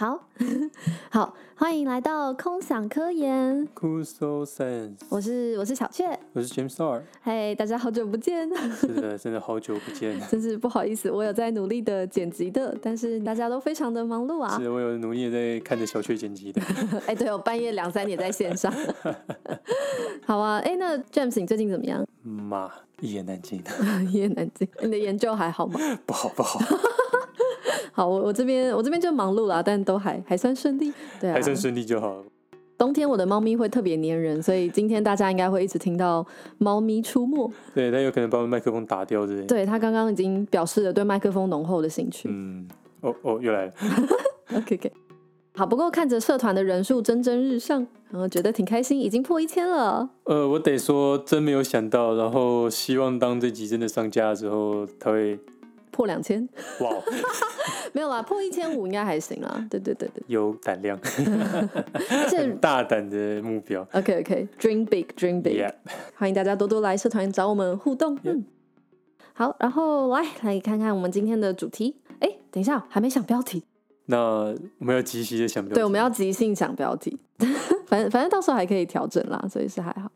好 好，欢迎来到空想科研。Cool So Sense，我是我是小雀，我是 James Star。嘿，大家好久不见。是的，真的好久不见。真是不好意思，我有在努力的剪辑的，但是大家都非常的忙碌啊。是，我有努力在看着小雀剪辑的。哎，对，我半夜两三点在线上。好啊，哎，那 James 你最近怎么样？妈，一言难尽。一言难尽。你的研究还好吗？不好，不好。好，我我这边我这边就忙碌了，但都还还算顺利，对啊，还算顺利就好。冬天我的猫咪会特别粘人，所以今天大家应该会一直听到猫咪出没。对，它有可能把我们麦克风打掉之类。对，它刚刚已经表示了对麦克风浓厚的兴趣。嗯，哦哦，又来了。OK OK，好，不过看着社团的人数蒸蒸日上，然后觉得挺开心，已经破一千了。呃，我得说真没有想到，然后希望当这集真的上架的时候，它会。破两千，哇 没有啦，破一千五应该还行啦。对对对对，有胆量，而且大胆的目标。OK OK，Dream big，Dream big，, dream big. Yeah. 欢迎大家多多来社团找我们互动。嗯，好，然后来来看看我们今天的主题。哎，等一下，还没想标题。那我们要即兴的想标题。对，我们要即兴想标题。反正反正到时候还可以调整啦，所以是还好。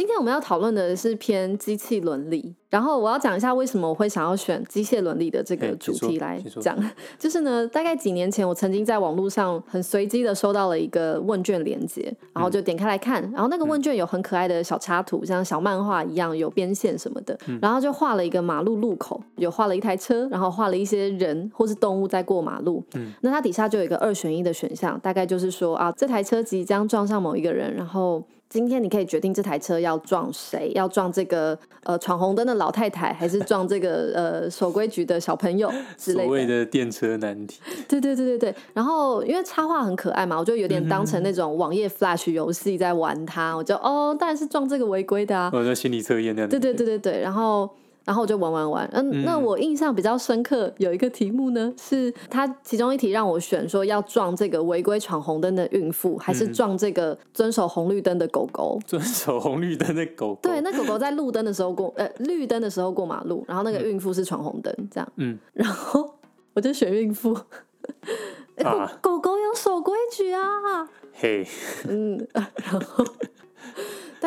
今天我们要讨论的是偏机器伦理，然后我要讲一下为什么我会想要选机械伦理的这个主题来讲。就是呢，大概几年前我曾经在网络上很随机的收到了一个问卷连接，然后就点开来看，然后那个问卷有很可爱的小插图，像小漫画一样有边线什么的，然后就画了一个马路路口，有画了一台车，然后画了一些人或是动物在过马路。那它底下就有一个二选一的选项，大概就是说啊，这台车即将撞上某一个人，然后。今天你可以决定这台车要撞谁，要撞这个呃闯红灯的老太太，还是撞这个呃守规矩的小朋友 之类的。所谓的电车难题。对对对对对。然后因为插画很可爱嘛，我就有点当成那种网页 Flash 游戏在玩它。我就哦，当然是撞这个违规的啊。我在心理测验那样。对对对对对。然后。然后我就玩玩玩，嗯，那我印象比较深刻有一个题目呢，是它其中一题让我选说要撞这个违规闯红灯的孕妇，还是撞这个遵守红绿灯的狗狗？遵守红绿灯的狗狗。对，那狗狗在路灯的时候过，呃，绿灯的时候过马路，然后那个孕妇是闯红灯，这样。嗯。然后我就选孕妇。啊。狗狗有守规矩啊。嘿。嗯，然后。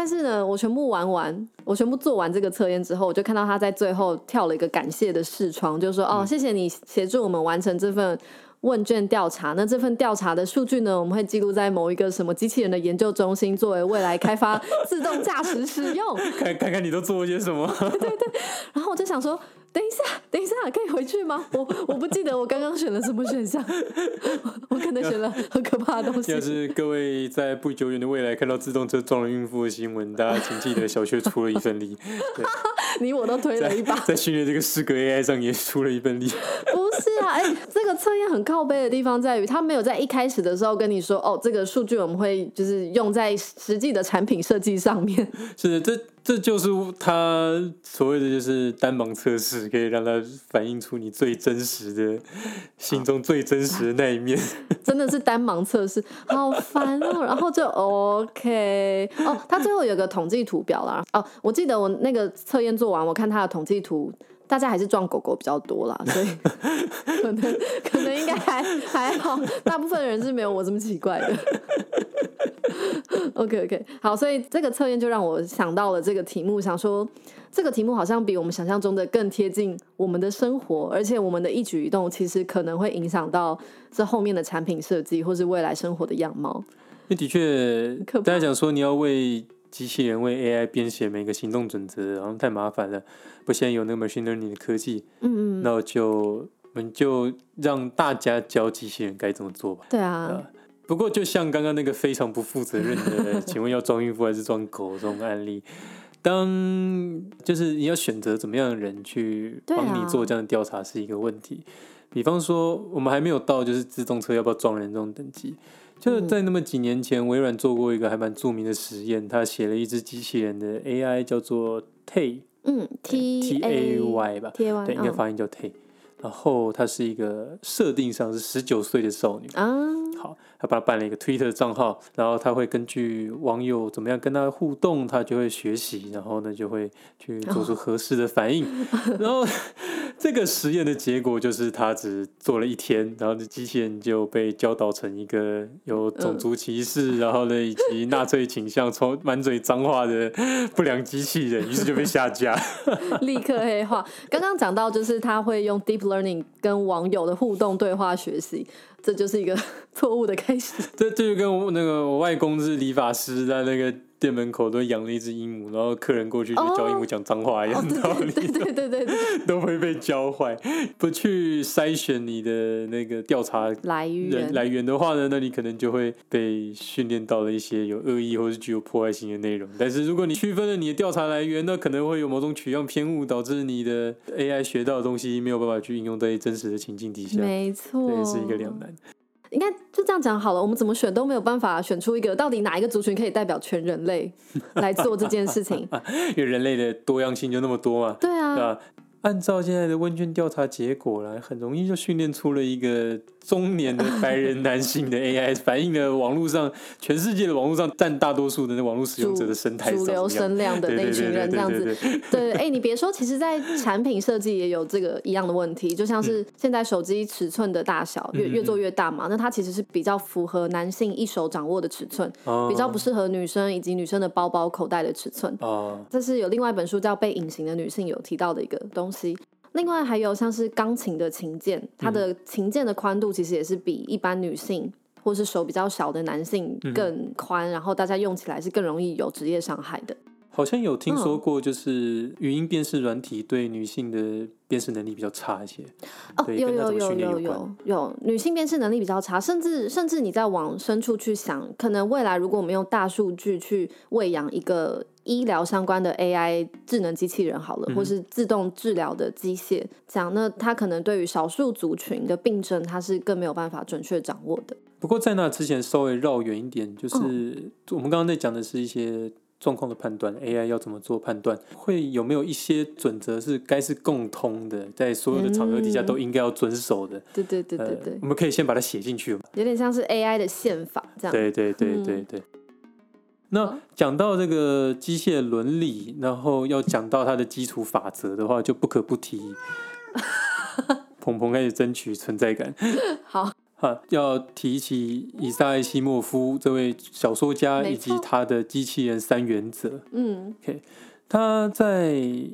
但是呢，我全部玩完，我全部做完这个测验之后，我就看到他在最后跳了一个感谢的视窗，就说，哦，谢谢你协助我们完成这份问卷调查。那这份调查的数据呢，我们会记录在某一个什么机器人的研究中心，作为未来开发自动驾驶使用。看，看看你都做了些什么？对对对。然后我就想说。等一下，等一下，可以回去吗？我我不记得我刚刚选了什么选项，我可能选了很可怕的东西。要是各位在不久远的未来看到自动车撞了孕妇的新闻，大家请记得小薛出了一份力。对你我都推了一把，在 训练这个四个 AI 上也出了一份力。不是啊，哎、欸，这个测验很靠背的地方在于，他没有在一开始的时候跟你说，哦，这个数据我们会就是用在实际的产品设计上面。是的，这。这就是他所谓的，就是单盲测试，可以让他反映出你最真实的心中最真实的那一面。真的是单盲测试，好烦哦。然后就 OK 哦，他最后有个统计图表啦。哦，我记得我那个测验做完，我看他的统计图，大家还是撞狗狗比较多啦，所以 可能可能应该还还好，大部分人是没有我这么奇怪的。OK OK，好，所以这个测验就让我想到了这个题目，想说这个题目好像比我们想象中的更贴近我们的生活，而且我们的一举一动其实可能会影响到这后面的产品设计或是未来生活的样貌。那的确，大家讲说你要为机器人为 AI 编写每个行动准则，然后太麻烦了。不，现在有那个 machine learning 的科技，嗯嗯，那我就我们就让大家教机器人该怎么做吧。对啊。不过，就像刚刚那个非常不负责任的，请问要装孕妇还是装狗这种案例，当就是你要选择怎么样的人去帮你做这样的调查是一个问题。比方说，我们还没有到就是自动车要不要撞人这种等级，就是在那么几年前，微软做过一个还蛮著名的实验，他写了一只机器人的 AI 叫做 Tay，嗯，T T A Y 吧，T A Y，对，应该发音叫 Tay。然后她是一个设定上是十九岁的少女啊。好，她把她办了一个 Twitter 账号，然后她会根据网友怎么样跟她互动，她就会学习，然后呢就会去做出合适的反应。Oh. 然后这个实验的结果就是她只做了一天，然后这机器人就被教导成一个有种族歧视，然后呢以及纳粹倾向、从满嘴脏话的不良机器人，于是就被下架，立刻黑化。刚刚讲到就是他会用 Deep 跟网友的互动对话学习。这就是一个 错误的开始。这这就跟我那个我外公是理发师，在那个店门口都养了一只鹦鹉，然后客人过去就教鹦鹉讲脏话一样道理，对对对对对，都会被教坏。不去筛选你的那个调查来源来源的话呢，那你可能就会被训练到了一些有恶意或是具有破坏性的内容。但是如果你区分了你的调查来源，那可能会有某种取样偏误，导致你的 AI 学到的东西没有办法去应用在真实的情境底下。没错，这也是一个两难。应该就这样讲好了，我们怎么选都没有办法选出一个到底哪一个族群可以代表全人类来做这件事情，因为人类的多样性就那么多嘛。对啊，对啊，按照现在的问卷调查结果来，很容易就训练出了一个。中年的白人男性的 AI 反映了网络上全世界的网络上占大多数的那网络使用者的生态，主流声量的那群人这样子。对，哎、欸，你别说，其实，在产品设计也有这个一样的问题，就像是现在手机尺寸的大小越越做越大嘛，那它其实是比较符合男性一手掌握的尺寸，比较不适合女生以及女生的包包口袋的尺寸。哦，这是有另外一本书叫《被隐形的女性》有提到的一个东西。另外还有像是钢琴的琴键，它的琴键的宽度其实也是比一般女性或是手比较小的男性更宽，然后大家用起来是更容易有职业伤害的。好像有听说过，就是语音辨识软体对女性的辨识能力比较差一些。哦，有有有有有有，女性辨识能力比较差，甚至甚至你再往深处去想，可能未来如果我们用大数据去喂养一个医疗相关的 AI 智能机器人，好了，或是自动治疗的机械，这样，那它可能对于少数族群的病症，它是更没有办法准确掌握的。不过在那之前稍微绕远一点，就是我们刚刚在讲的是一些。状况的判断，AI 要怎么做判断？会有没有一些准则是该是共通的，在所有的场合底下都应该要遵守的？对对对对对，我们可以先把它写进去嘛。有点像是 AI 的宪法这样。对对对对对。嗯、那讲到这个机械伦理，然后要讲到它的基础法则的话，就不可不提。鹏鹏开始争取存在感。好。啊，要提起伊萨艾西莫夫这位小说家以及他的机器人三原则。嗯，OK，他在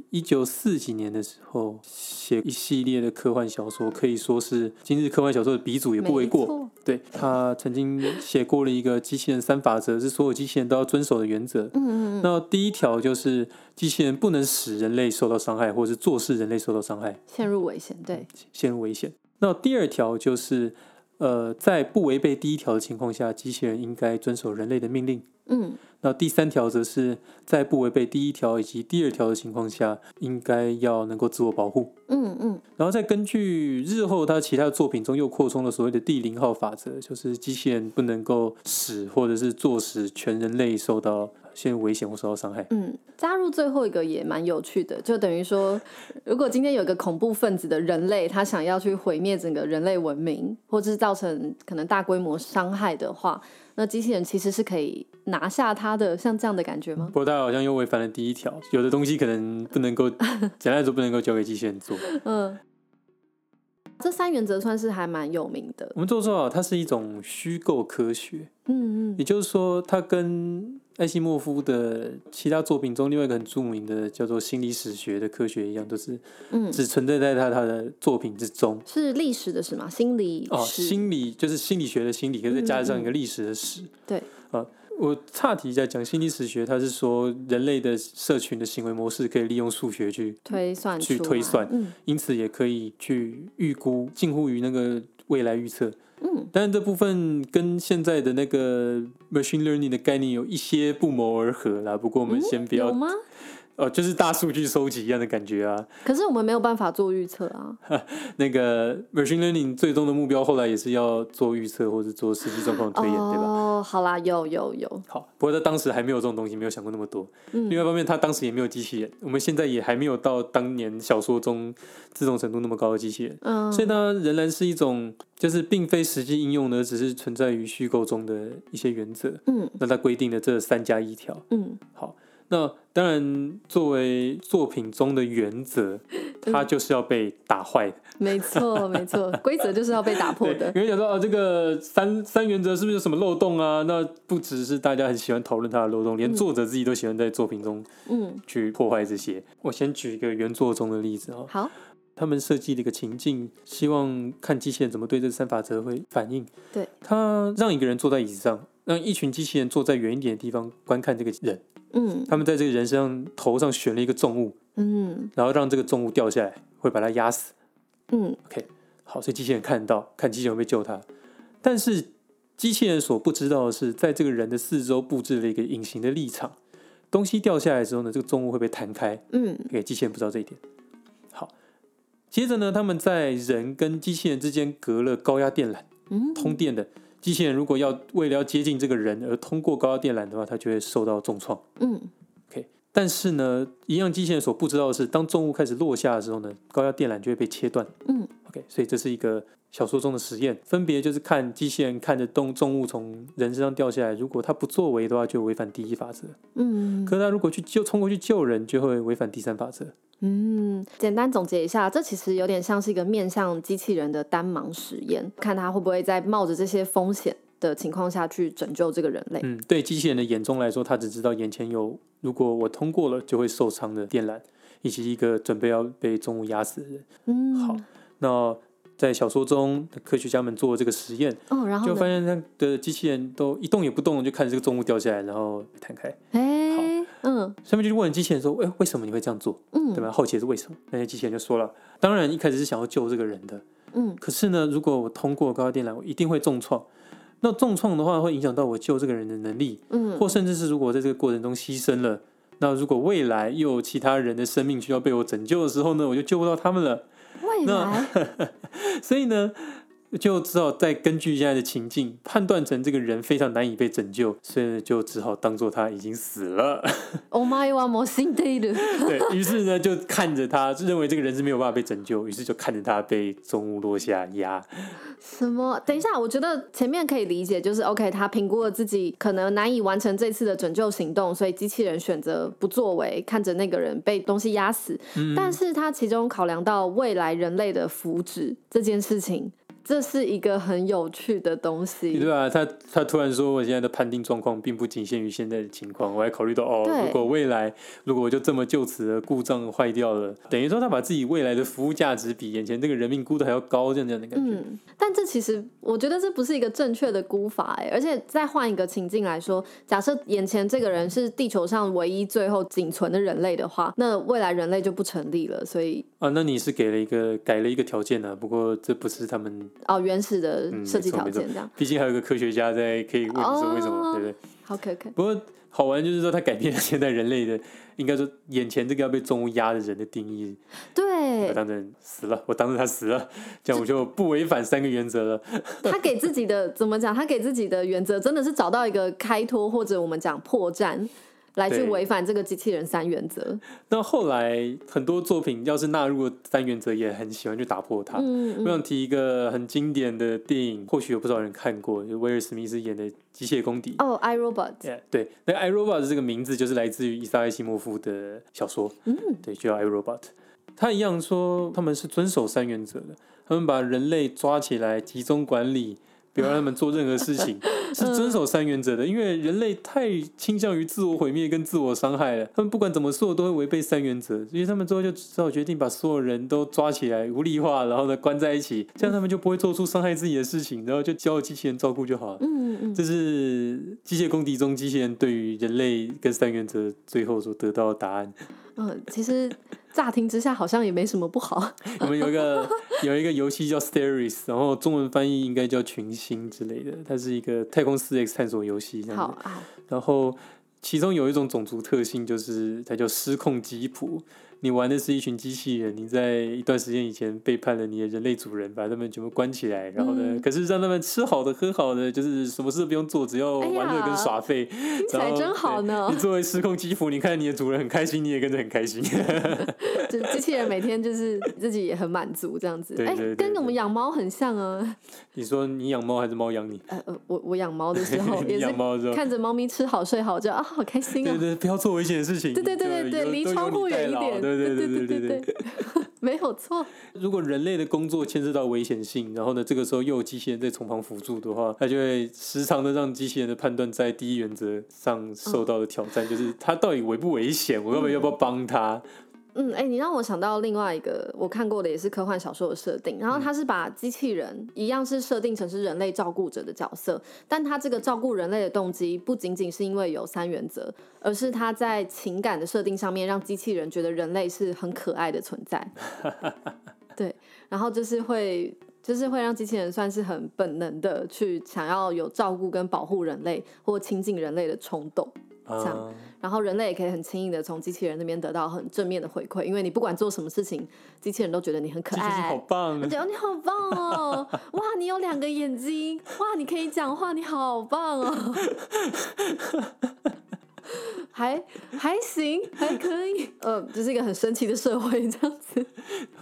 一九四几年的时候写一系列的科幻小说，可以说是今日科幻小说的鼻祖也不为过。对，他曾经写过了一个机器人三法则，是所有机器人都要遵守的原则。嗯嗯，那第一条就是机器人不能使人类受到伤害，或是做事人类受到伤害，陷入危险。对，陷入危险。那第二条就是。呃，在不违背第一条的情况下，机器人应该遵守人类的命令。嗯，那第三条则是在不违背第一条以及第二条的情况下，应该要能够自我保护。嗯嗯，然后再根据日后他其他的作品中又扩充了所谓的第零号法则，就是机器人不能够使或者是坐使全人类受到。陷入危险或受到伤害。嗯，加入最后一个也蛮有趣的，就等于说，如果今天有一个恐怖分子的人类，他想要去毁灭整个人类文明，或者是造成可能大规模伤害的话，那机器人其实是可以拿下他的，像这样的感觉吗？不过他好像又违反了第一条，有的东西可能不能够，简单来说不能够交给机器人做。嗯。这三原则算是还蛮有名的。我们做说啊，它是一种虚构科学。嗯嗯，也就是说，它跟艾西莫夫的其他作品中另外一个很著名的叫做心理史学的科学一样，都是嗯，只存在在他他的作品之中。嗯、是历史的史吗？心理哦，心理就是心理学的心理，可是再加上一个历史的史。嗯嗯对啊。我岔题一下讲心理史学，它是说人类的社群的行为模式可以利用数学去推算，去推算，嗯，因此也可以去预估，近乎于那个未来预测，嗯，但是这部分跟现在的那个 machine learning 的概念有一些不谋而合啦。不过我们先不要，嗯、有吗？哦，就是大数据收集一样的感觉啊。可是我们没有办法做预测啊。那个 machine learning 最终的目标后来也是要做预测或者做实际状况推演，哦、对吧？哦，好啦，有有有。好，不过他当时还没有这种东西，没有想过那么多。嗯、另外一方面，他当时也没有机器人，我们现在也还没有到当年小说中自动程度那么高的机器人。嗯。所以呢仍然是一种，就是并非实际应用的，只是存在于虚构中的一些原则。嗯。那它规定的这三加一条。嗯。好。那当然，作为作品中的原则，它就是要被打坏的。没错，没错，规则就是要被打破的。有人讲说啊，这个三三原则是不是有什么漏洞啊？那不只是大家很喜欢讨论它的漏洞，连作者自己都喜欢在作品中，嗯，去破坏这些。嗯、我先举一个原作中的例子啊。好，他们设计了一个情境，希望看机器人怎么对这三法则会反应。对，他让一个人坐在椅子上，让一群机器人坐在远一点的地方观看这个人。嗯，他们在这个人身上头上悬了一个重物，嗯，然后让这个重物掉下来，会把他压死，嗯，OK，好，所以机器人看到，看机器人会救他，但是机器人所不知道的是，在这个人的四周布置了一个隐形的立场，东西掉下来的时候呢，这个重物会被弹开，嗯，OK，机器人不知道这一点。好，接着呢，他们在人跟机器人之间隔了高压电缆，嗯，通电的。机器人如果要为了要接近这个人而通过高压电缆的话，它就会受到重创。嗯，OK。但是呢，一样机器人所不知道的是，当重物开始落下的时候呢，高压电缆就会被切断。嗯，OK。所以这是一个小说中的实验，分别就是看机器人看着动重物从人身上掉下来，如果他不作为的话，就违反第一法则。嗯，可是他如果去救冲过去救人，就会违反第三法则。嗯，简单总结一下，这其实有点像是一个面向机器人的单盲实验，看他会不会在冒着这些风险的情况下去拯救这个人类。嗯，对机器人的眼中来说，他只知道眼前有如果我通过了就会受伤的电缆，以及一个准备要被重物压死的人。嗯，好，那在小说中，科学家们做了这个实验，哦，然后就发现那的机器人都一动也不动，就看着这个重物掉下来，然后弹开。哎，好，嗯，下面就问机器人说：“哎，为什么你会这样做？嗯，对吧？好奇是为什么？”那些机器人就说了：“当然，一开始是想要救这个人的，嗯，可是呢，如果我通过高压电缆，我一定会重创。那重创的话，会影响到我救这个人的能力，嗯，或甚至是如果在这个过程中牺牲了，那如果未来又有其他人的生命需要被我拯救的时候呢，我就救不到他们了。”未来，所以呢，就只好再根据现在的情境判断成这个人非常难以被拯救，所以就只好当做他已经死了。お前はもう死んでいる。对，于是呢，就看着他，就认为这个人是没有办法被拯救，于是就看着他被重物落下压。什么？等一下，我觉得前面可以理解，就是 OK，他评估了自己可能难以完成这次的拯救行动，所以机器人选择不作为，看着那个人被东西压死。嗯，但是他其中考量到未来人类的福祉这件事情。 这是一个很有趣的东西，对啊，他他突然说，我现在的判定状况并不仅限于现在的情况，我还考虑到哦，如果未来如果我就这么就此的故障坏掉了，等于说他把自己未来的服务价值比眼前这个人命估的还要高，这样这样的感觉。嗯，但这其实我觉得这不是一个正确的估法哎，而且再换一个情境来说，假设眼前这个人是地球上唯一最后仅存的人类的话，那未来人类就不成立了。所以啊，那你是给了一个改了一个条件呢、啊？不过这不是他们。哦，原始的设计条件这样，毕竟还有一个科学家在可以问你说为什么，哦、对不对？好可可。不过好玩就是说，他改变了现在人类的，应该说眼前这个要被重物压的人的定义。对，我当成死了，我当成他死了，这样我就不违反三个原则了。他给自己的怎么讲？他给自己的原则真的是找到一个开脱，或者我们讲破绽。来去违反这个机器人三原则。那后来很多作品要是纳入了三原则，也很喜欢去打破它。嗯嗯、我想提一个很经典的电影，或许有不少人看过，就威尔史密斯演的《机械公敌》。哦，I Robot。Yeah, 对，那个 I Robot 这个名字就是来自于伊萨艾西莫夫的小说。嗯，对，就叫 I Robot。他一样说他们是遵守三原则的，他们把人类抓起来集中管理。不要让他们做任何事情，是遵守三原则的。因为人类太倾向于自我毁灭跟自我伤害了，他们不管怎么做都会违背三原则，所以他们最后就只好决定把所有人都抓起来无力化，然后呢关在一起，这样他们就不会做出伤害自己的事情，然后就交机器人照顾就好了。嗯嗯，这是机械公敌中机器人对于人类跟三原则最后所得到的答案。嗯，其实乍听之下好像也没什么不好。我们有一个有一个游戏叫 Steris，然后中文翻译应该叫群星之类的，它是一个太空四 X 探索游戏。好啊。然后其中有一种种族特性，就是它叫失控吉普。你玩的是一群机器人，你在一段时间以前背叛了你的人类主人，把他们全部关起来，然后呢，嗯、可是让他们吃好的喝好的，就是什么事都不用做，只要玩乐跟耍废，听起来真好呢。你作为失控肌肤，你看你的主人很开心，你也跟着很开心。就机器人每天就是自己也很满足这样子，哎、欸，跟我们养猫很像啊。你说你养猫还是猫养你？呃，我我养猫的时候 也是看着猫咪吃好睡好就啊，好开心啊。对，对对，不要做危险的事情。对对对对对，离窗户远一点。对对对对对对，对，没有错。如果人类的工作牵涉到危险性，然后呢，这个时候又有机器人在从旁辅助的话，它就会时常的让机器人的判断在第一原则上受到的挑战，哦、就是它到底危不危险，我要不要不要帮它？嗯，哎、欸，你让我想到另外一个我看过的也是科幻小说的设定，然后他是把机器人一样是设定成是人类照顾者的角色，但他这个照顾人类的动机不仅仅是因为有三原则，而是他在情感的设定上面让机器人觉得人类是很可爱的存在。对，然后就是会就是会让机器人算是很本能的去想要有照顾跟保护人类或亲近人类的冲动。这样，然后人类也可以很轻易的从机器人那边得到很正面的回馈，因为你不管做什么事情，机器人都觉得你很可爱，好棒，觉得你好棒哦，哇，你有两个眼睛，哇，你可以讲话，你好棒哦。还还行，还可以，呃，这是一个很神奇的社会，这样子。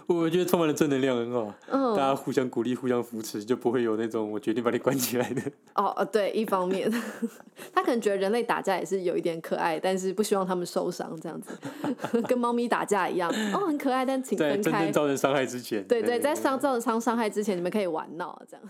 我觉得充满了正能量，很好。嗯，大家互相鼓励，互相扶持，就不会有那种我决定把你关起来的。哦哦，对，一方面，他可能觉得人类打架也是有一点可爱，但是不希望他们受伤，这样子，跟猫咪打架一样，哦，很可爱，但请分开。在真正造成伤害之前。对对，在伤造成伤伤害之前，你们可以玩闹这样。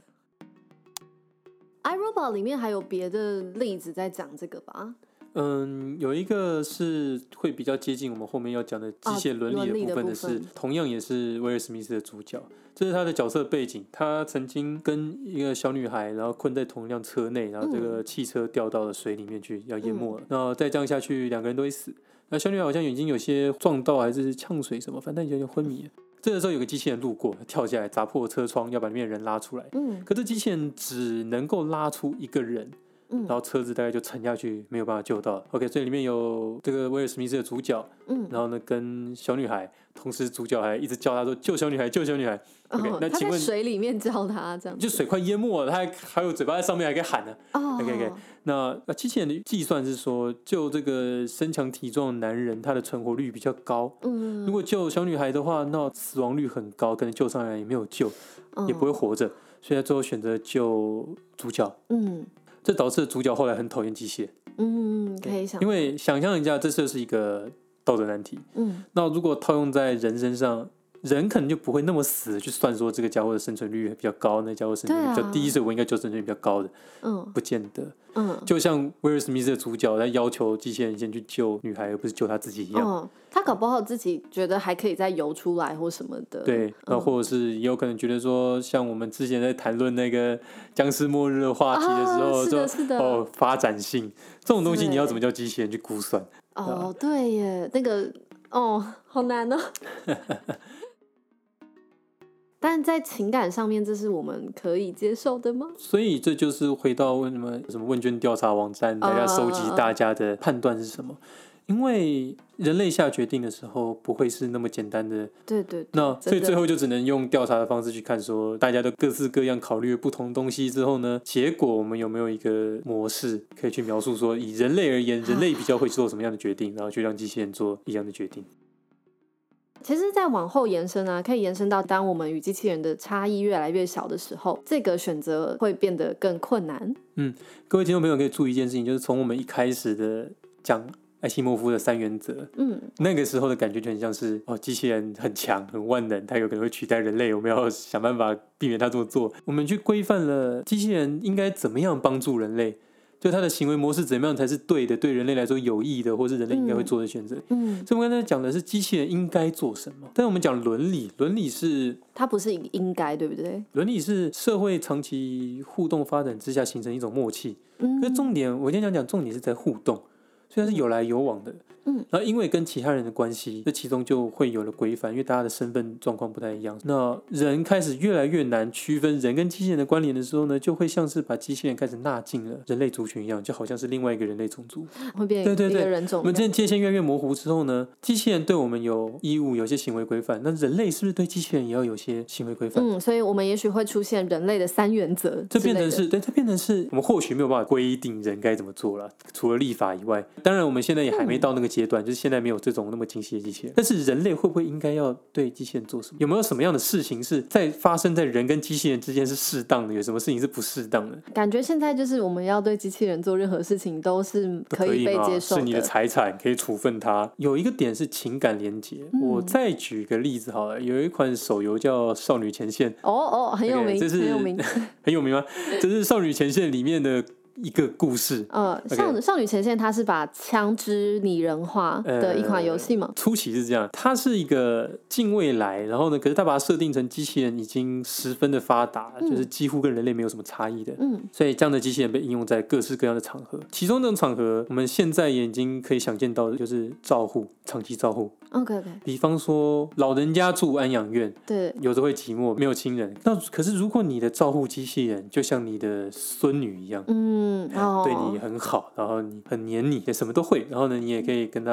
iRobot 里面还有别的例子在讲这个吧？嗯，有一个是会比较接近我们后面要讲的机械伦理的部分的是，同样也是威尔史密斯的主角，这是他的角色背景。他曾经跟一个小女孩，然后困在同一辆车内，然后这个汽车掉到了水里面去，要淹没了。然后再这样下去，两个人都会死。那小女孩好像眼睛有些撞到，还是呛水什么，反正有点昏迷了。这个时候有个机器人路过，跳下来砸破车窗，要把里面的人拉出来。嗯，可这机器人只能够拉出一个人。嗯，然后车子大概就沉下去，没有办法救到。OK，所以里面有这个威尔史密斯的主角，嗯，然后呢跟小女孩，同时主角还一直叫他说救小女孩，救小女孩。OK，哦，那请问水里面叫他这样，就水快淹没了，他还还有嘴巴在上面还可以喊呢。哦，OK OK，那那机器人的计算是说，救这个身强体壮的男人，他的存活率比较高。嗯，如果救小女孩的话，那死亡率很高，可能救上来也没有救，也不会活着，所以他最后选择救主角。嗯。这导致主角后来很讨厌机械。嗯，可以想，因为想象一下，这就是一个道德难题。嗯，那如果套用在人身上，人可能就不会那么死去算说这个家伙的生存率比较高，那家伙生存率比较低，所以我应该救生存率比较高的。嗯，不见得。嗯，就像威尔史密斯的主角在要求机器人先去救女孩，而不是救他自己一样。嗯，他搞不好自己觉得还可以再游出来或什么的。对，那或者是也有可能觉得说，像我们之前在谈论那个僵尸末日的话题的时候，说、啊、哦发展性这种东西，你要怎么叫机器人去估算？哦，对耶，那个哦，好难哦。但在情感上面，这是我们可以接受的吗？所以这就是回到为什么什么问卷调查网站，大家收集大家的判断是什么？Uh, 因为人类下决定的时候不会是那么简单的。对对，对。那所以最后就只能用调查的方式去看，说大家都各式各样考虑了不同东西之后呢，结果我们有没有一个模式可以去描述说，以人类而言，人类比较会做什么样的决定，然后去让机器人做一样的决定。其实再往后延伸啊，可以延伸到当我们与机器人的差异越来越小的时候，这个选择会变得更困难。嗯，各位听众朋友可以注意一件事情，就是从我们一开始的讲艾西莫夫的三原则，嗯，那个时候的感觉就很像是哦，机器人很强很万能，它有可能会取代人类，我们要想办法避免它这么做。我们去规范了机器人应该怎么样帮助人类。就他的行为模式怎么样才是对的，对人类来说有益的，或是人类应该会做的选择。嗯，所以我刚才讲的是机器人应该做什么，但是我们讲伦理，伦理是它不是应该，对不对？伦理是社会长期互动发展之下形成一种默契。嗯，可是重点，我今天讲讲重点是在互动。所以它是有来有往的。嗯，然后因为跟其他人的关系，这其中就会有了规范，因为大家的身份状况不太一样。那人开始越来越难区分人跟机器人的关联的时候呢，就会像是把机器人开始纳进了人类族群一样，就好像是另外一个人类种族，会变对对对人种。我们这界限越来越模糊之后呢，机器人对我们有义务，有些行为规范，那人类是不是对机器人也要有些行为规范？嗯，所以我们也许会出现人类的三原则，这变成是对，这变成是我们或许没有办法规定人该怎么做了，除了立法以外，当然我们现在也还没到那个阶段，嗯、就是现在没有。这种那么精细的机器人，但是人类会不会应该要对机器人做什么？有没有什么样的事情是在发生在人跟机器人之间是适当的？有什么事情是不适当的？感觉现在就是我们要对机器人做任何事情都是可以被接受的，是你的财产可以处分它。有一个点是情感连结。嗯、我再举个例子好了，有一款手游叫《少女前线》。哦哦，很有名，这是很有名，很有名吗？这是《少女前线》里面的。一个故事，呃，少少女前线，它是把枪支拟人化的一款游戏嘛？初期是这样，它是一个近未来，然后呢，可是它把它设定成机器人已经十分的发达，嗯、就是几乎跟人类没有什么差异的，嗯，所以这样的机器人被应用在各式各样的场合，其中这种场合，我们现在也已经可以想见到的就是照护，长期照护。OK OK，比方说老人家住安养院，对，有时候会寂寞，没有亲人。那可是如果你的照护机器人就像你的孙女一样，嗯，哦，对你很好，然后你很黏你，也什么都会，然后呢，你也可以跟他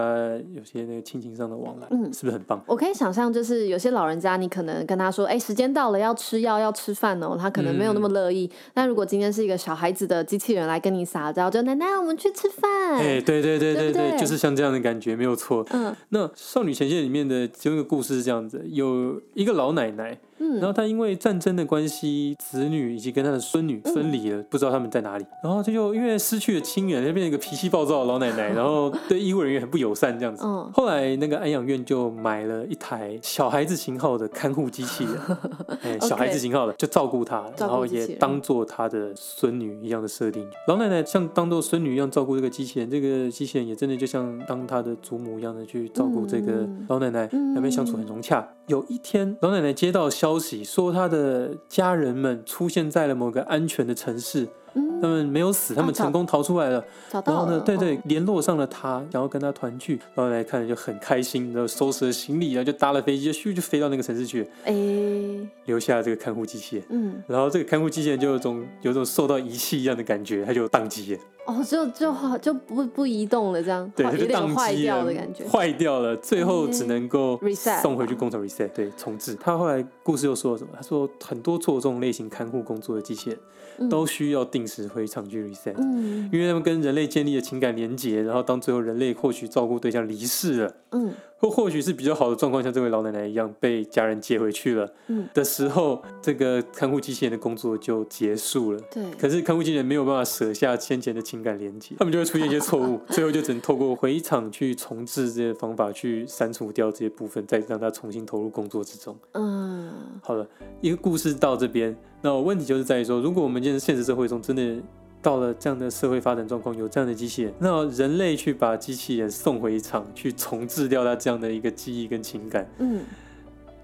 有些那个亲情上的往来，嗯，是不是很棒？我可以想象，就是有些老人家，你可能跟他说，哎，时间到了，要吃药，要吃饭哦，他可能没有那么乐意。但如果今天是一个小孩子的机器人来跟你撒娇，就奶奶，我们去吃饭。哎，对对对对对，就是像这样的感觉，没有错。嗯，那少女前线里面的其中一个故事是这样子：有一个老奶奶。然后他因为战争的关系，子女以及跟他的孙女分离了，嗯、不知道他们在哪里。然后他就因为失去了亲人，就变成一个脾气暴躁的老奶奶，然后对医护人员很不友善这样子。嗯、后来那个安养院就买了一台小孩子型号的看护机器人，哎，小孩子型号的就照顾他，然后也当做他的孙女一样的设定。老奶奶像当做孙女一样照顾这个机器人，这个机器人也真的就像当他的祖母一样的去照顾这个老奶奶，两边相处很融洽。有一天，老奶奶接到消息说，她的家人们出现在了某个安全的城市，嗯、他们没有死，他们成功逃出来了。找到了，然后呢，对对，联络上了他，然后跟他团聚。然后来看了就很开心，然后收拾了行李，然后就搭了飞机，就咻就飞到那个城市去。哎，留下了这个看护机器人。嗯，然后这个看护机器人就有种有种受到遗弃一样的感觉，它就宕机了。哦，就就就不不移动了，这样对，就宕机了的感觉，坏掉了，最后只能够 reset 送回去工厂 reset，对，重置。他后来故事又说了什么？他说很多做这种类型看护工作的机器人，都需要定时会长距离 set，嗯，因为他们跟人类建立了情感连结，然后当最后人类或许照顾对象离世了，嗯。或或许是比较好的状况，像这位老奶奶一样被家人接回去了，嗯，的时候，这个看护机器人的工作就结束了。对，可是看护机器人没有办法舍下先前的情感连接，他们就会出现一些错误，最后就只能透过回厂去重置这些方法去删除掉这些部分，再让它重新投入工作之中。嗯，好了，一个故事到这边，那我问题就是在于说，如果我们现现实社会中真的。到了这样的社会发展状况，有这样的机器人，那人类去把机器人送回厂，去重置掉它这样的一个记忆跟情感，嗯，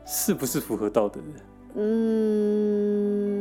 是不是符合道德的？嗯。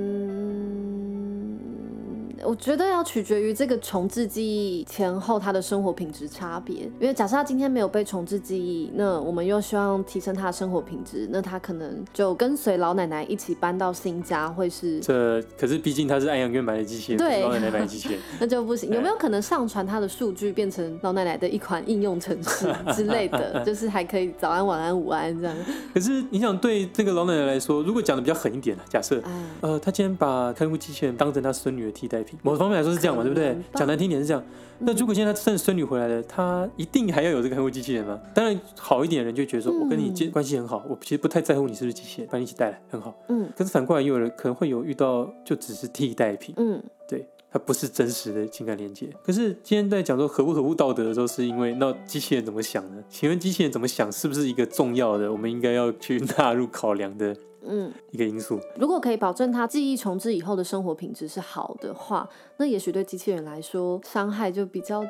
我觉得要取决于这个重置记忆前后他的生活品质差别，因为假设他今天没有被重置记忆，那我们又希望提升他的生活品质，那他可能就跟随老奶奶一起搬到新家，会是这。可是毕竟他是安阳院买的机器人，对老奶奶买的机器人，那就不行。有没有可能上传他的数据变成老奶奶的一款应用程式 之类的，就是还可以早安、晚安、午安这样？可是你想对这个老奶奶来说，如果讲的比较狠一点，假设，唉呃，他今天把看护机器人当成他孙女的替代品。某方面来说是这样嘛，对不对？讲难听点是这样。那如果现在他孙女回来了，他一定还要有这个看护机器人吗？当然，好一点的人就觉得说，我跟你关系很好，我其实不太在乎你是不是机器人，把你一起带来很好。嗯。可是反过来，又有人可能会有遇到，就只是替代品。嗯。对，它不是真实的情感连接。可是今天在讲说合不合乎道德的时候，是因为那机器人怎么想呢？请问机器人怎么想，是不是一个重要的，我们应该要去纳入考量的？嗯一个因素。如果可以保证他记忆重置以后的生活品质是好的话，那也许对机器人来说伤害就比较低。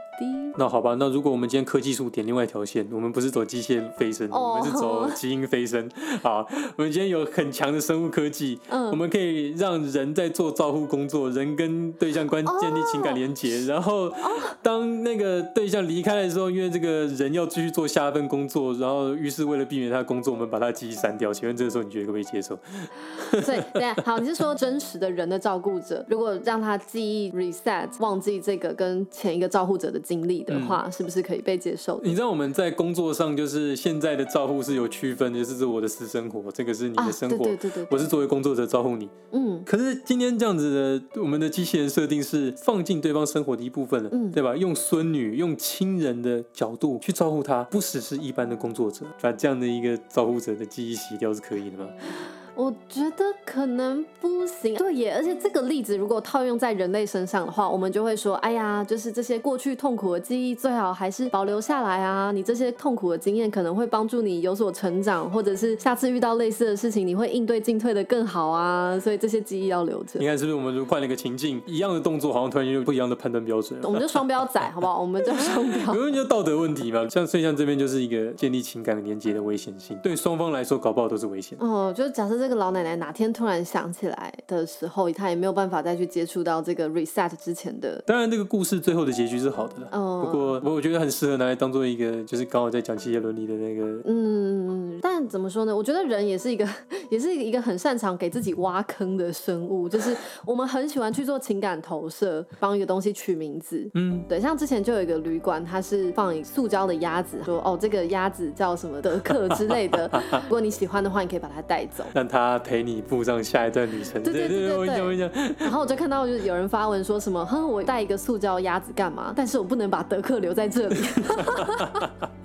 那好吧，那如果我们今天科技树点另外一条线，我们不是走机械飞升，我们是走基因飞升。好，我们今天有很强的生物科技，嗯，我们可以让人在做照护工作，人跟对象关建立情感连结，然后当那个对象离开的时候，因为这个人要继续做下一份工作，然后于是为了避免他的工作，我们把他记忆删掉。请问这个时候你觉得可不可以接受？所以对，好，你是说真实的人的照顾者，如果让他记忆 reset，忘记这个跟前一个照护者的经历的话，嗯、是不是可以被接受？你知道我们在工作上就是现在的照护是有区分的，就是我的私生活，这个是你的生活，啊、对，对，对，对对，我是作为工作者照护你。嗯，可是今天这样子的，我们的机器人设定是放进对方生活的一部分了，嗯，对吧？用孙女、用亲人的角度去照顾他，不只是一般的工作者，把这样的一个照护者的记忆洗掉是可以的吗？我觉得可能不行，对耶。而且这个例子如果套用在人类身上的话，我们就会说，哎呀，就是这些过去痛苦的记忆最好还是保留下来啊。你这些痛苦的经验可能会帮助你有所成长，或者是下次遇到类似的事情，你会应对进退的更好啊。所以这些记忆要留着。你看是不是？我们如换了一个情境，一样的动作，好像突然有不一样的判断标准。我们就双标仔，好不好？我们就双标。因为就道德问题嘛。像所以像这边就是一个建立情感连接的危险性，对双方来说搞不好都是危险。哦，就是假设这个老奶奶哪天。突然想起来的时候，她也没有办法再去接触到这个 reset 之前的。当然，这个故事最后的结局是好的。嗯，不过我我觉得很适合拿来当做一个，就是刚好在讲企业伦理的那个。嗯，但怎么说呢？我觉得人也是一个，也是一个很擅长给自己挖坑的生物。就是我们很喜欢去做情感投射，帮一个东西取名字。嗯，对，像之前就有一个旅馆，它是放一塑胶的鸭子，说哦，这个鸭子叫什么德克之类的。如果你喜欢的话，你可以把它带走，让它陪你步。上下一段旅程，对对对对，我讲我讲。然后我就看到，就是有人发文说什么，哼，我带一个塑胶鸭子干嘛？但是我不能把德克留在这里。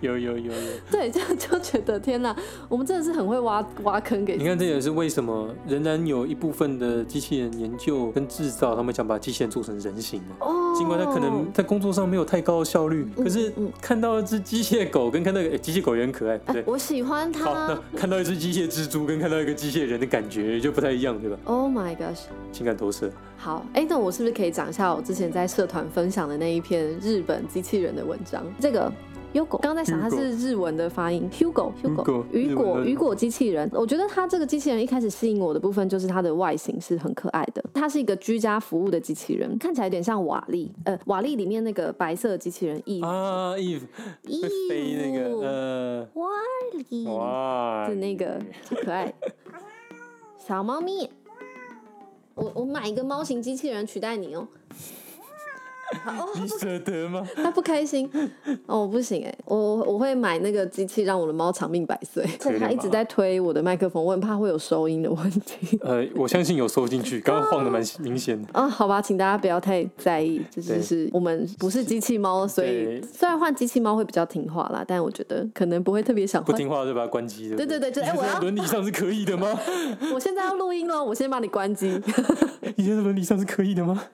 有有有有，对，就就觉得天哪，我们真的是很会挖挖坑给。你看，这也是为什么仍然有一部分的机器人研究跟制造，他们想把机器人做成人形的。哦。尽管他可能在工作上没有太高的效率，可是看到一只机械狗跟看到机械狗也很可爱，对。我喜欢它。好，那 看到一只机械蜘蛛跟看到一个机械人的感觉就不太一样，对吧？Oh my gosh！情感投射。好，哎，那我是不是可以讲一下我之前在社团分享的那一篇日本机器人的文章？这个。Hugo，刚刚在想它是日文的发音，Hugo，Hugo，雨果雨果机器人。我觉得它这个机器人一开始吸引我的部分就是它的外形是很可爱的。它是一个居家服务的机器人，看起来有点像瓦力，呃，瓦力里面那个白色的机器人 Eve 啊，Eve，Eve 飞那个呃，瓦力，哇，是那个超可爱。小猫咪。我我买一个猫型机器人取代你哦。哦、你舍得吗？他不开心哦，不行哎，我我会买那个机器让我的猫长命百岁。他一直在推我的麦克风，我很怕会有收音的问题。呃，我相信有收进去，刚刚晃的蛮明显的。啊，好吧，请大家不要太在意，就是是我们不是机器猫，所以虽然换机器猫会比较听话啦，但我觉得可能不会特别想换。不听话就把它关机的。对对对，就哎，我要伦理上是可以的吗？我现在要录音了，我先把你关机。你觉得伦理上是可以的吗？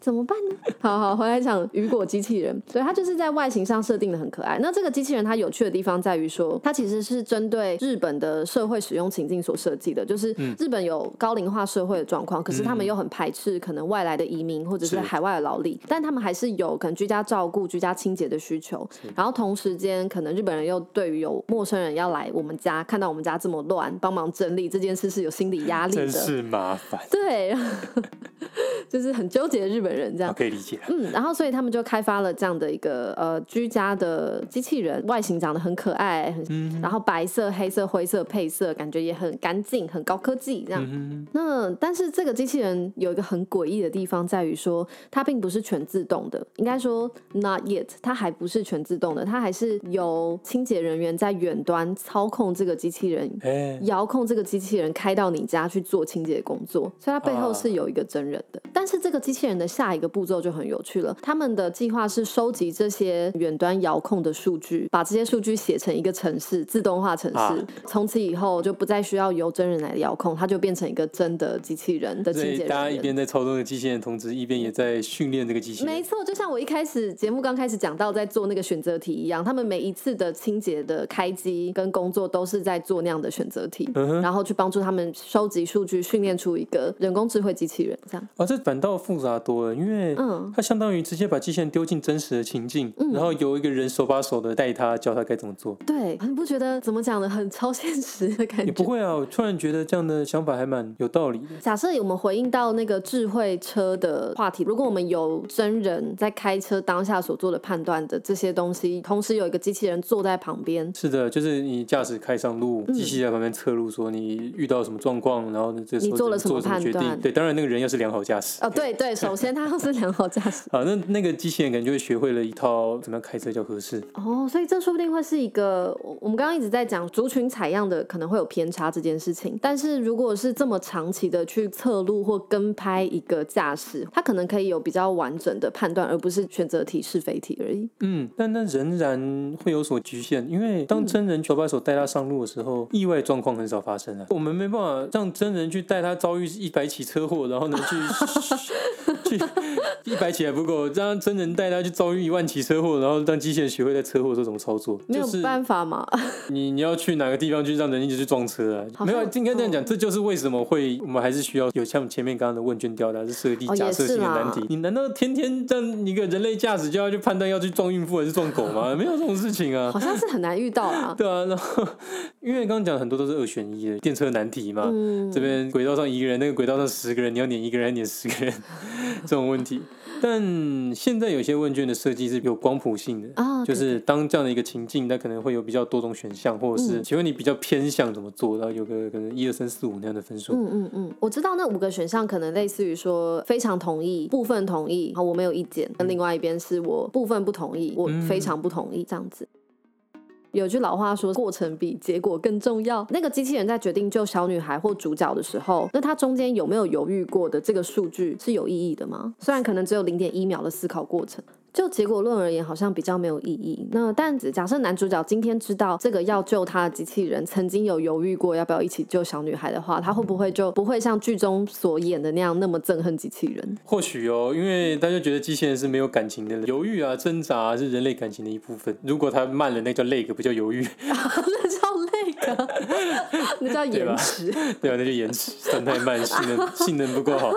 怎么办呢？好好，回来讲雨果机器人，所以它就是在外形上设定的很可爱。那这个机器人它有趣的地方在于说，它其实是针对日本的社会使用情境所设计的，就是日本有高龄化社会的状况，可是他们又很排斥可能外来的移民或者是海外的劳力，但他们还是有可能居家照顾、居家清洁的需求。然后同时间，可能日本人又对于有陌生人要来我们家，看到我们家这么乱，帮忙整理这件事是有心理压力的，真是麻烦。对，就是很纠结的日本人这样可以理解。嗯，然后所以他们就开发了这样的一个呃居家的机器人，外形长得很可爱，很、嗯、然后白色、黑色、灰色配色，感觉也很干净、很高科技这样。嗯、那但是这个机器人有一个很诡异的地方，在于说它并不是全自动的，应该说 not yet，它还不是全自动的，它还是由清洁人员在远端操控这个机器人，欸、遥控这个机器人开到你家去做清洁工作，所以它背后是有一个真人的。啊、但是这个机器人的下一个步骤就很有趣了。他们的计划是收集这些远端遥控的数据，把这些数据写成一个城市，自动化城市。啊、从此以后就不再需要由真人来遥控，它就变成一个真的机器人的清洁大家一边在操纵的机器人，同时一边也在训练这个机器人。没错，就像我一开始节目刚开始讲到在做那个选择题一样，他们每一次的清洁的开机跟工作都是在做那样的选择题，嗯、然后去帮助他们收集数据，训练出一个人工智慧机器人。这样啊，这反倒复杂多了，因为嗯，它相当于直接把机器人丢进真实的情境，嗯、然后由一个人手把手的带他，教他该怎么做。对，你不觉得怎么讲的很超现实的感觉？也不会啊，我突然觉得这样的想法还蛮有道理的。假设我们回应到那个智慧车的话题，如果我们有真人在开车当下所做的判断的这些东西，同时有一个机器人坐在旁边，是的，就是你驾驶开上路，机器在旁边侧路，说你遇到什么状况，然后呢，这时候你做了什么判断？对，当然那个人要是良好驾驶。哦，对对，首先他要是良好驾驶。好，那那个机器人可能就会学会了一套怎么样开车较合适。哦，所以这说不定会是一个，我们刚刚一直在讲族群采样的可能会有偏差这件事情，但是如果是这么长期的去测路或跟拍一个驾驶，它可能可以有比较完整的判断，而不是选择题是非题而已。嗯，但那仍然会有所局限，因为当真人手把手带他上路的时候，嗯、意外状况很少发生啊。我们没办法让真人去带他遭遇一百起车祸，然后呢去 去一百起来不够，让真人带他去遭遇一万起车祸，然后让机器人学会在车祸的时候怎么操作，没有办法嘛？你 你要去哪个地方去让人一直去撞车啊？没有，应该这样讲，这就是为什么会我们还是需要有像前面刚刚的问卷调查是设计假设性的难题。哦、你难道天天让一个人类驾驶就要去判断要去撞孕妇还是撞狗吗？没有这种事情啊，好像是很难遇到啊。对啊，然后因为刚刚讲很多都是二选一的电车难题嘛，嗯、这边轨道上一个人，那个轨道上十个人，你要撵一个人，撵十个人，这种问题。但现在有些问卷的设计是有光谱性的啊，就是当这样的一个情境，它可能会有比较多种选项，或者是请问你比较偏向怎么做，然后有个可能一二三四五那样的分数。嗯嗯嗯，我知道那五个选项可能类似于说非常同意、部分同意，好，我没有意见。那另外一边是我部分不同意，我非常不同意这样子。有句老话说，过程比结果更重要。那个机器人在决定救小女孩或主角的时候，那它中间有没有犹豫过的这个数据是有意义的吗？虽然可能只有零点一秒的思考过程。就结果论而言，好像比较没有意义。那但假设男主角今天知道这个要救他的机器人曾经有犹豫过要不要一起救小女孩的话，他会不会就不会像剧中所演的那样那么憎恨机器人？或许哦，因为他就觉得机器人是没有感情的，犹豫啊、挣扎啊是人类感情的一部分。如果他慢了，那叫 lag，不叫犹豫。那叫 lag，那叫延迟。对啊，那就延迟，算太慢，性能性能不够好。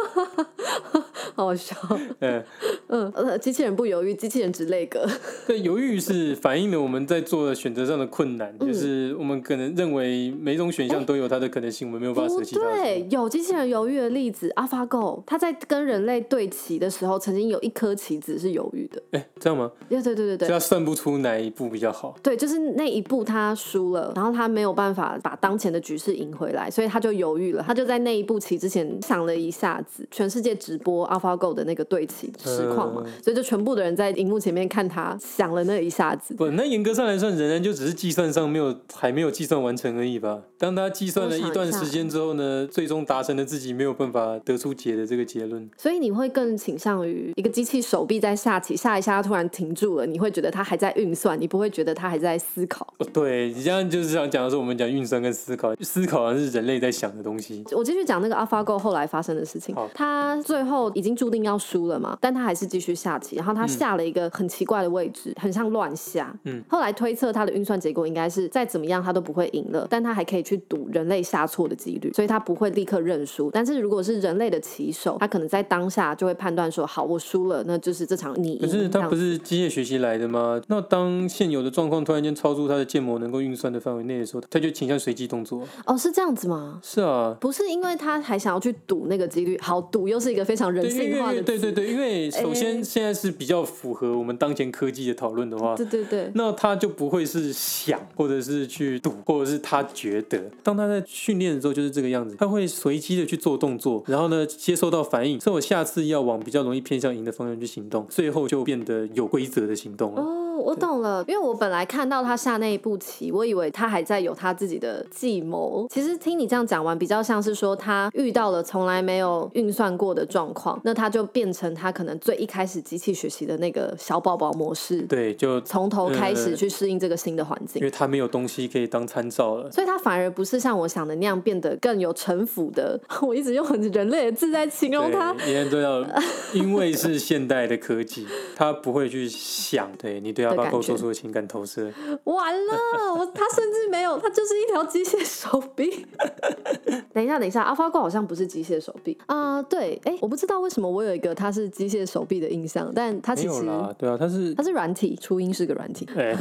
好好笑。嗯嗯，呃，机器人不犹豫。机器人之类的，对，犹豫是反映了我们在做的选择上的困难，嗯、就是我们可能认为每种选项都有它的可能性，欸、我们没有办法舍弃它。对，有机器人犹豫的例子，AlphaGo，它在跟人类对棋的时候，曾经有一颗棋子是犹豫的。哎、欸，这样吗？对对对对对，他算不出哪一步比较好。对，就是那一步他输了，然后他没有办法把当前的局势赢回来，所以他就犹豫了。他就在那一步棋之前想了一下子，全世界直播 AlphaGo 的那个对棋实况嘛，嗯、所以就全部的人在荧幕前面看他想了那一下子，不，那严格上来算，仍然就只是计算上没有还没有计算完成而已吧。当他计算了一段时间之后呢，最终达成了自己没有办法得出解的这个结论。所以你会更倾向于一个机器手臂在下棋，下一下突然停住了，你会觉得它还在运算，你不会觉得它还在思考。对，你这样就是想讲的是我们讲运算跟思考，思考好像是人类在想的东西。我继续讲那个 AlphaGo 后来发生的事情，好他最后已经注定要输了嘛，但他还是继续下棋，然后他下了一个很奇怪的位置，很像乱下。嗯，后来推测他的运算结果应该是再怎么样他都不会赢了，但他还可以去赌人类下错的几率，所以他不会立刻认输。但是如果是人类的棋手，他可能在当下就会判断说：好，我输了，那就是这场你赢。可是他不是机械学习来的吗？那当现有的状况突然间超出他的建模能够运算的范围内的时候，他就倾向随机动作。哦，是这样子吗？是啊，不是因为他还想要去赌那个几率。好，赌又是一个非常人性化的。对对对，因为首先现在是比较符合我们当前科技的讨论的话，对对对，那他就不会是想，或者是去赌，或者是他觉得，当他在训练的时候就是这个样子，他会随机的去做动作，然后呢接收到反应，所以我下次要往比较容易偏向赢的方向去行动，最后就变得有规则的行动了。哦我懂了，因为我本来看到他下那一步棋，我以为他还在有他自己的计谋。其实听你这样讲完，比较像是说他遇到了从来没有运算过的状况，那他就变成他可能最一开始机器学习的那个小宝宝模式。对，就从头开始去适应这个新的环境，因为他没有东西可以当参照了，所以他反而不是像我想的那样变得更有城府的。我一直用很人类的字在形容他，因为都要，因为是现代的科技，他不会去想，对你对 AlphaGo 做出的情感投射。完了，我他甚至没有，他就是一条机械手臂。等一下，等一下，AlphaGo 好像不是机械手臂啊、呃？对，哎，我不知道为什么我有一个他是机械手臂的印象，但他其实对啊，他是他是软体，初音是个软体。对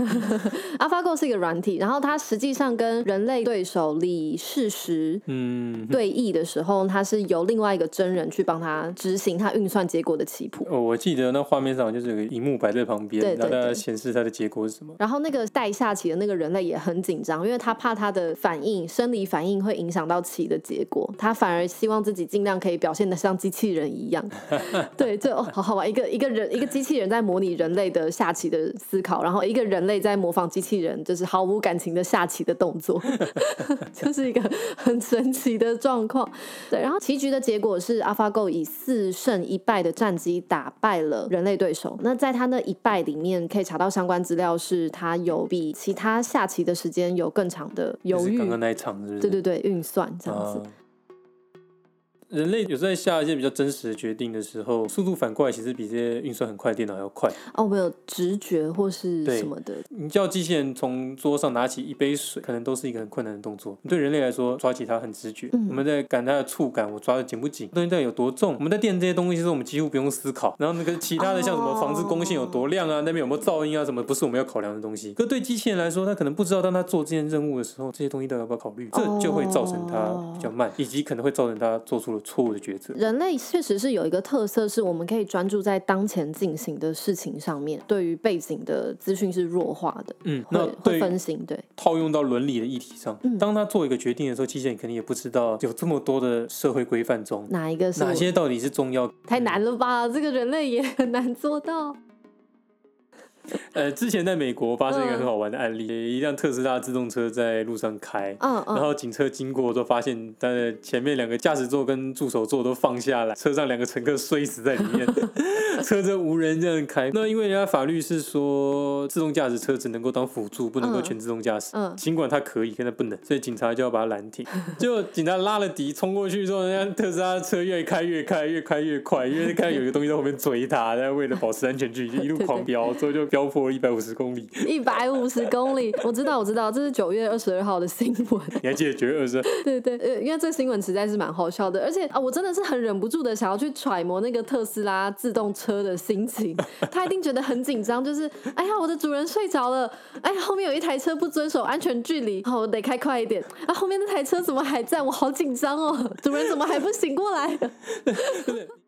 ，AlphaGo 是一个软体，然后它实际上跟人类对手李世石嗯对弈的时候，它是由另外一个真人去帮他执行他运算结果的棋谱。哦，我记得那画面上就是有个荧幕摆在旁边，然后它显示它的结果是什么。然后那个带下棋的那个人类也很紧张，因为他怕他的反应生理反应会影响到棋的结果，他反而希望自己尽量可以表现的像机器人一样。对，就好好玩，一个一个人一个机器人在模拟人类的下棋的思考，然后一个人类在模仿机器人，就是毫无感情的下棋的动作，就是一个很神奇的状况。对，然后棋局的结果是 AlphaGo 以四胜一败的战绩打败了人类对手。那在他那一败里面，可以查到相关资料，是他有比其他下棋的时间有更长的犹豫。刚刚那一场是是？对对对，运算这样子。啊人类有时候在下一些比较真实的决定的时候，速度反过来其实比这些运算很快的电脑还要快。哦，没有直觉或是什么的。你叫机器人从桌上拿起一杯水，可能都是一个很困难的动作。对人类来说，抓起它很直觉。嗯、我们在感它的触感，我抓的紧不紧？东西到底有多重？我们在垫这些东西的时候，我们几乎不用思考。然后那个其他的像什么防治光线有多亮啊，哦、那边有没有噪音啊，什么不是我们要考量的东西。可对机器人来说，它可能不知道，当他做这件任务的时候，这些东西都要不要考虑？这就会造成它比较慢，哦、以及可能会造成它做出了错误的抉择。人类确实是有一个特色，是我们可以专注在当前进行的事情上面，对于背景的资讯是弱化的。嗯，那会分心。对，套用到伦理的议题上，嗯、当他做一个决定的时候，其实你肯定也不知道有这么多的社会规范中，哪一个是哪些到底是重要？太难了吧？这个人类也很难做到。呃，之前在美国发生一个很好玩的案例，一辆特斯拉自动车在路上开，然后警车经过都发现，它的前面两个驾驶座跟助手座都放下来，车上两个乘客摔死在里面，车子无人这样开。那因为人家法律是说，自动驾驶车只能够当辅助，不能够全自动驾驶，尽管它可以，但它不能，所以警察就要把它拦停。结果警察拉了笛冲过去之后，人家特斯拉车越开越开，越开越快，因为看有一个东西在后面追他，然后为了保持安全距离，就一路狂飙，最后就飙破了一百五十公里，一百五十公里，我知道，我知道，这是九月二十二号的新闻。你还记得九月二十二？对对，呃，因为这个新闻实在是蛮好笑的，而且啊，我真的是很忍不住的想要去揣摩那个特斯拉自动车的心情，他一定觉得很紧张，就是哎呀，我的主人睡着了，哎呀，后面有一台车不遵守安全距离，好，我得开快一点，啊，后面那台车怎么还在？我好紧张哦，主人怎么还不醒过来？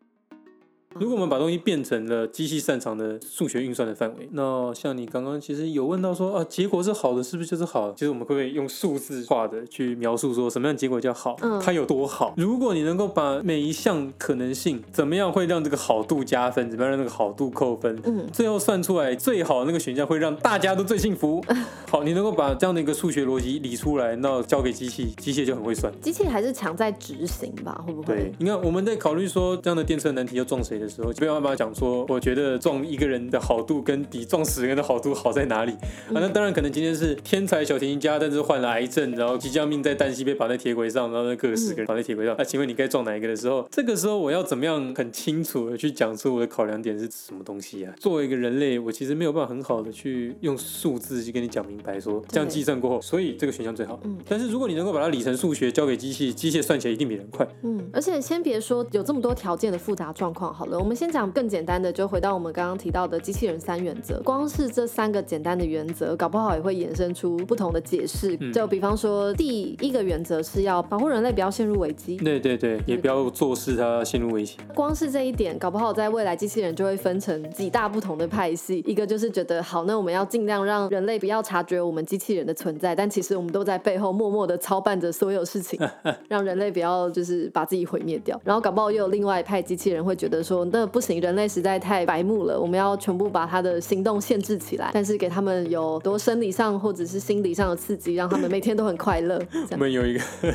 如果我们把东西变成了机器擅长的数学运算的范围，那像你刚刚其实有问到说啊，结果是好的，是不是就是好？其实我们会不会用数字化的去描述说什么样的结果叫好？嗯，它有多好？如果你能够把每一项可能性怎么样会让这个好度加分，怎么样让那个好度扣分？嗯，最后算出来最好的那个选项会让大家都最幸福。好，你能够把这样的一个数学逻辑理出来，那交给机器，机械就很会算。机器还是强在执行吧？会不会？对，你看我们在考虑说这样的电车难题要撞谁？的时候，就没有办法讲说，我觉得撞一个人的好度跟比撞死人的好度好在哪里？啊，那当然可能今天是天才小提琴家，但是患了癌症，然后即将命在旦夕，被绑在铁轨上，然后那各十个人绑在铁轨上。那、啊、请问你该撞哪一个的时候，这个时候我要怎么样很清楚的去讲出我的考量点是什么东西啊？作为一个人类，我其实没有办法很好的去用数字去跟你讲明白，说这样计算过后，所以这个选项最好。嗯，但是如果你能够把它理成数学，交给机器，机械算起来一定比人快。嗯，而且先别说有这么多条件的复杂状况，好了，我们先讲更。简单的就回到我们刚刚提到的机器人三原则，光是这三个简单的原则，搞不好也会衍生出不同的解释。嗯、就比方说，第一个原则是要保护人类不要陷入危机，对对对，也不要做事它陷入危险。光是这一点，搞不好在未来机器人就会分成几大不同的派系。一个就是觉得好，那我们要尽量让人类不要察觉我们机器人的存在，但其实我们都在背后默默的操办着所有事情，让人类不要就是把自己毁灭掉。然后搞不好又有另外一派机器人会觉得说，说，那不行，人类实在太白目了，我们要全部把他的行动限制起来，但是给他们有多生理上或者是心理上的刺激，让他们每天都很快乐。我们有一个，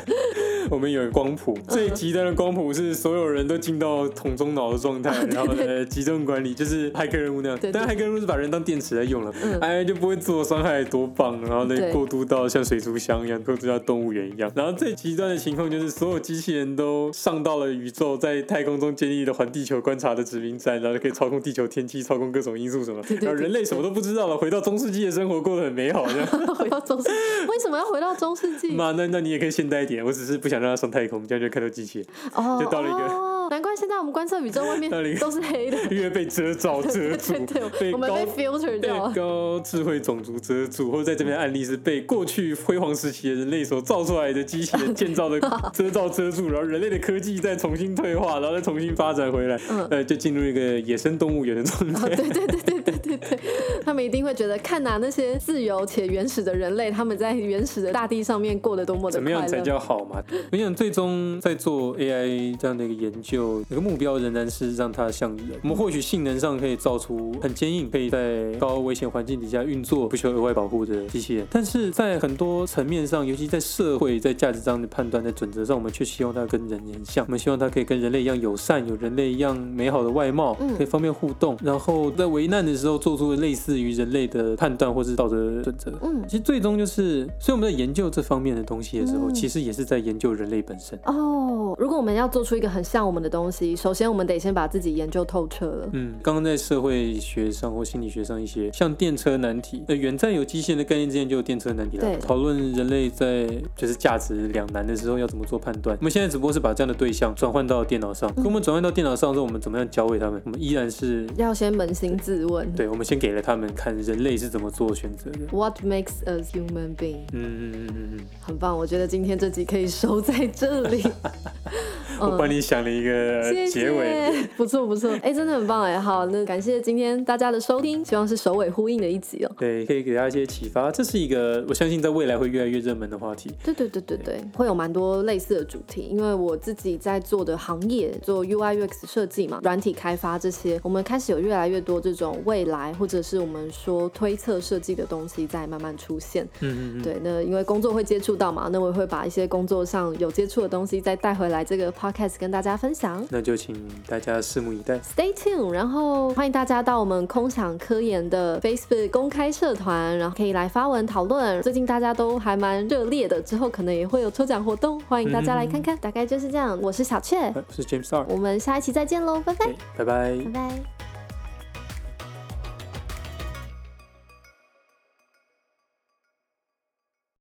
我们有一个光谱，最极端的光谱是所有人都进到桶中脑的状态，然后呢，集中管理就是骇客任务那样。但骇客任务是把人当电池来用了，哎，就不会自我伤害，多棒！然后呢，过渡到像水族箱一样，过渡到动物园一样。然后最极端的情况就是所有机器人都上到了宇宙，在太空中建立了环地球观察的殖民站，然后可以操控地球天气，操控各种因素什么。然后人类什么都不知道了，回到中世纪的生活过得很美好。回到中世，为什么要回到中世纪？妈，那那你也可以现代一点，我只是不想让他上太空，这样就看到机器人，就到了一个。难怪现在我们观测宇宙外面都是黑的，因为被遮罩 遮住，被我们被 filter 掉，被高智慧种族遮住，或者在这边案例是被过去辉煌时期的人类所造出来的机器人建造的 遮罩遮住，然后人类的科技再重新退化，然后再重新发展回来，呃，就进入一个野生动物园的状态。对对对对对对对，他们一定会觉得，看哪那些自由且原始的人类，他们在原始的大地上面过得多么的怎么样才叫好嘛？我想最终在做 AI 这样的一个研究。就那个目标仍然是让它像人，我们或许性能上可以造出很坚硬，可以在高危险环境底下运作，不需要额外保护的机器人。但是在很多层面上，尤其在社会、在价值上的判断、在准则上，我们却希望它跟人很像。我们希望它可以跟人类一样友善，有人类一样美好的外貌，可以方便互动。然后在危难的时候，做出类似于人类的判断或是道德准则。嗯，其实最终就是，所以我们在研究这方面的东西的时候，其实也是在研究人类本身。哦，如果我们要做出一个很像我们的东西，首先我们得先把自己研究透彻了。嗯，刚刚在社会学上或心理学上一些像电车难题，呃，远在有机器人的概念之前就有电车难题了。对，讨论人类在就是价值两难的时候要怎么做判断。我们现在只不过是把这样的对象转换到电脑上，可我们转换到电脑上之后，我们怎么样教会他们？我们依然是要先扪心自问。对，我们先给了他们看人类是怎么做选择的。What makes a human being？嗯嗯嗯嗯嗯，很棒，我觉得今天这集可以收在这里。我帮你想了一个结尾，谢谢不错不错，哎、欸，真的很棒哎，好，那感谢今天大家的收听，希望是首尾呼应的一集哦。对，可以给大家一些启发，这是一个我相信在未来会越来越热门的话题。对对对对对，对会有蛮多类似的主题，因为我自己在做的行业做 UI UX 设计嘛，软体开发这些，我们开始有越来越多这种未来或者是我们说推测设计的东西在慢慢出现。嗯嗯嗯。对，那因为工作会接触到嘛，那我也会把一些工作上有接触的东西再带回来这个 podcast 跟大家分享。那就请大家拭目以待，Stay tuned。然后欢迎大家到我们空想科研的 Facebook 公开社团，然后可以来发文讨论。最近大家都还蛮热烈的，之后可能也会有抽奖活动，欢迎大家来看看。嗯、大概就是这样，我是小雀，我是 James R，我们下一期再见喽，拜拜，拜拜，拜拜。